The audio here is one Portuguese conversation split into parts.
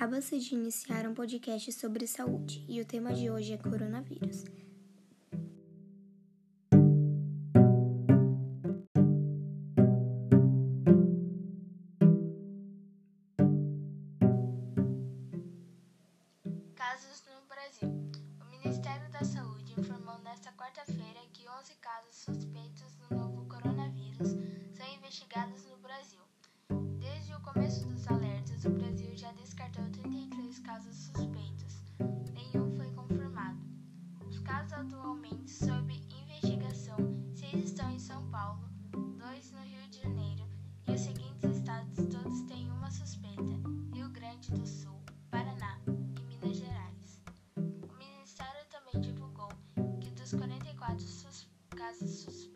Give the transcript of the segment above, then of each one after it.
Acaba-se de iniciar um podcast sobre saúde e o tema de hoje é coronavírus. Casos no Brasil. O Ministério da Saúde informou nesta quarta-feira que 11 casos suspeitos do novo coronavírus são investigados no Brasil. Desde o começo dos alertas, casos suspeitos. Nenhum foi confirmado. Os casos atualmente sob investigação, seis estão em São Paulo, dois no Rio de Janeiro e os seguintes estados todos têm uma suspeita: Rio Grande do Sul, Paraná e Minas Gerais. O Ministério também divulgou que dos 44 sus casos suspeitos,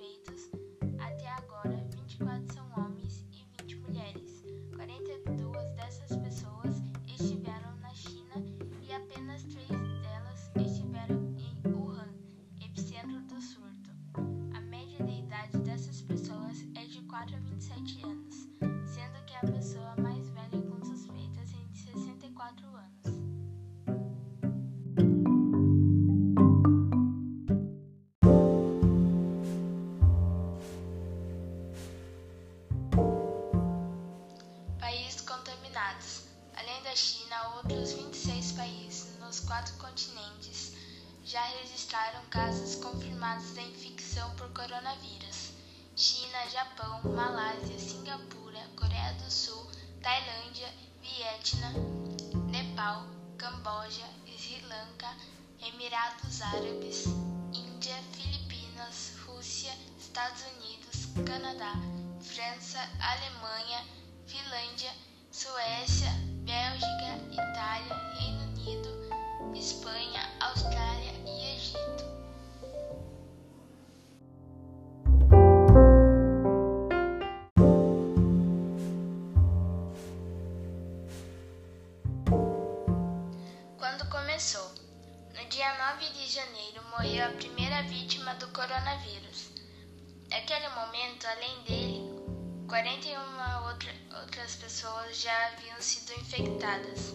24 a 27 anos, sendo que é a pessoa mais velha com suspeitas tem 64 anos. Países contaminados. Além da China, outros 26 países nos quatro continentes já registraram casos confirmados da infecção por coronavírus. China, Japão, Malásia, Singapura, Coreia do Sul, Tailândia, Vietnã, Nepal, Camboja, Sri Lanka, Emirados Árabes, Índia, Filipinas, Rússia, Estados Unidos, Canadá, França, Alemanha, Finlândia, Suécia, Bélgica, janeiro morreu a primeira vítima do coronavírus. Naquele momento, além dele, 41 outra, outras pessoas já haviam sido infectadas.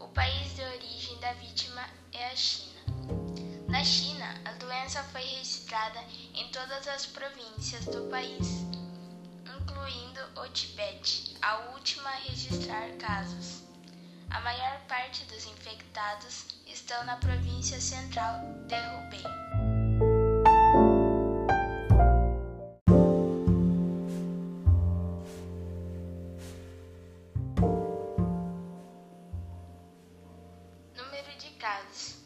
O país de origem da vítima é a China. Na China, a doença foi registrada em todas as províncias do país, incluindo o Tibete, a última a registrar casos. A maior parte dos infectados estão na província central de Hubei. Número de casos.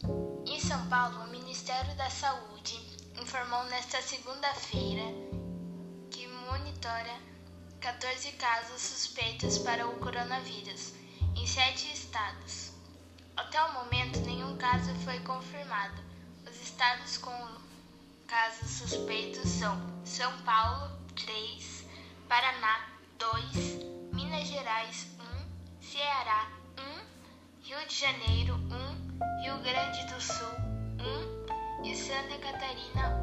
Em São Paulo, o Ministério da Saúde informou nesta segunda-feira que monitora 14 casos suspeitos para o coronavírus em sete estados. Até o momento, nenhum caso foi confirmado. Os estados com casos suspeitos são São Paulo, 3, Paraná, 2, Minas Gerais, 1, Ceará, 1, Rio de Janeiro, 1, Rio Grande do Sul, 1 e Santa Catarina,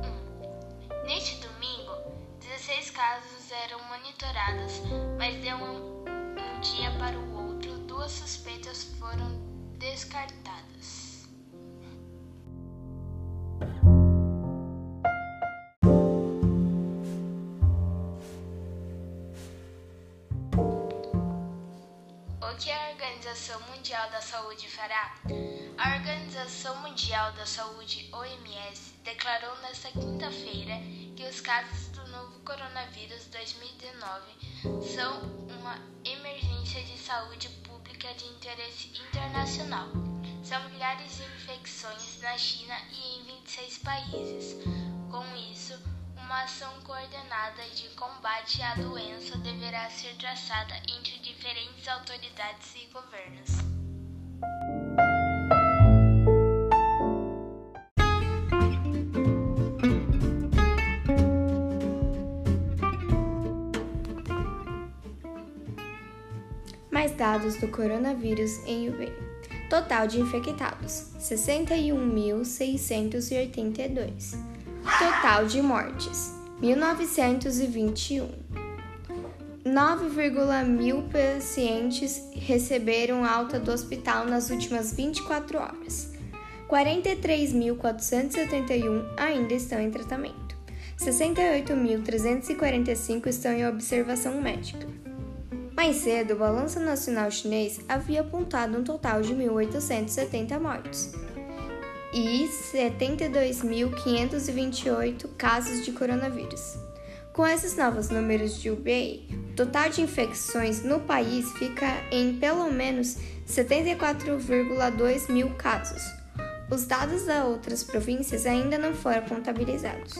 1. Neste domingo, 16 casos eram monitorados, mas de um, um dia para o outro, duas suspeitas foram descartadas. O que a Organização Mundial da Saúde fará? A Organização Mundial da Saúde, OMS, declarou nesta quinta-feira que os casos do novo coronavírus 2019 são uma emergência de saúde pública de interesse internacional. São milhares de infecções na China e em 26 países. Com isso, uma ação coordenada de combate à doença deverá ser traçada entre diferentes autoridades e governos. Mais dados do coronavírus em Hubei. Total de infectados: 61.682. Total de mortes: 1921. 9,1 mil pacientes receberam alta do hospital nas últimas 24 horas. 43.471 ainda estão em tratamento. 68.345 estão em observação médica. Mais cedo, o Balanço Nacional Chinês havia apontado um total de 1.870 mortos e 72.528 casos de coronavírus. Com esses novos números de UBI, o total de infecções no país fica em pelo menos 74,2 mil casos. Os dados das outras províncias ainda não foram contabilizados.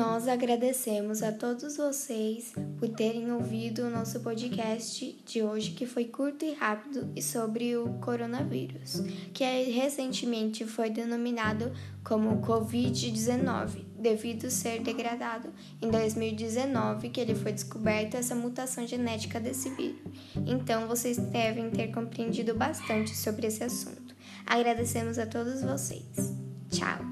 Nós agradecemos a todos vocês por terem ouvido o nosso podcast de hoje, que foi curto e rápido e sobre o coronavírus, que recentemente foi denominado como Covid-19, devido ser degradado em 2019 que ele foi descoberto essa mutação genética desse vírus. Então vocês devem ter compreendido bastante sobre esse assunto. Agradecemos a todos vocês. Tchau!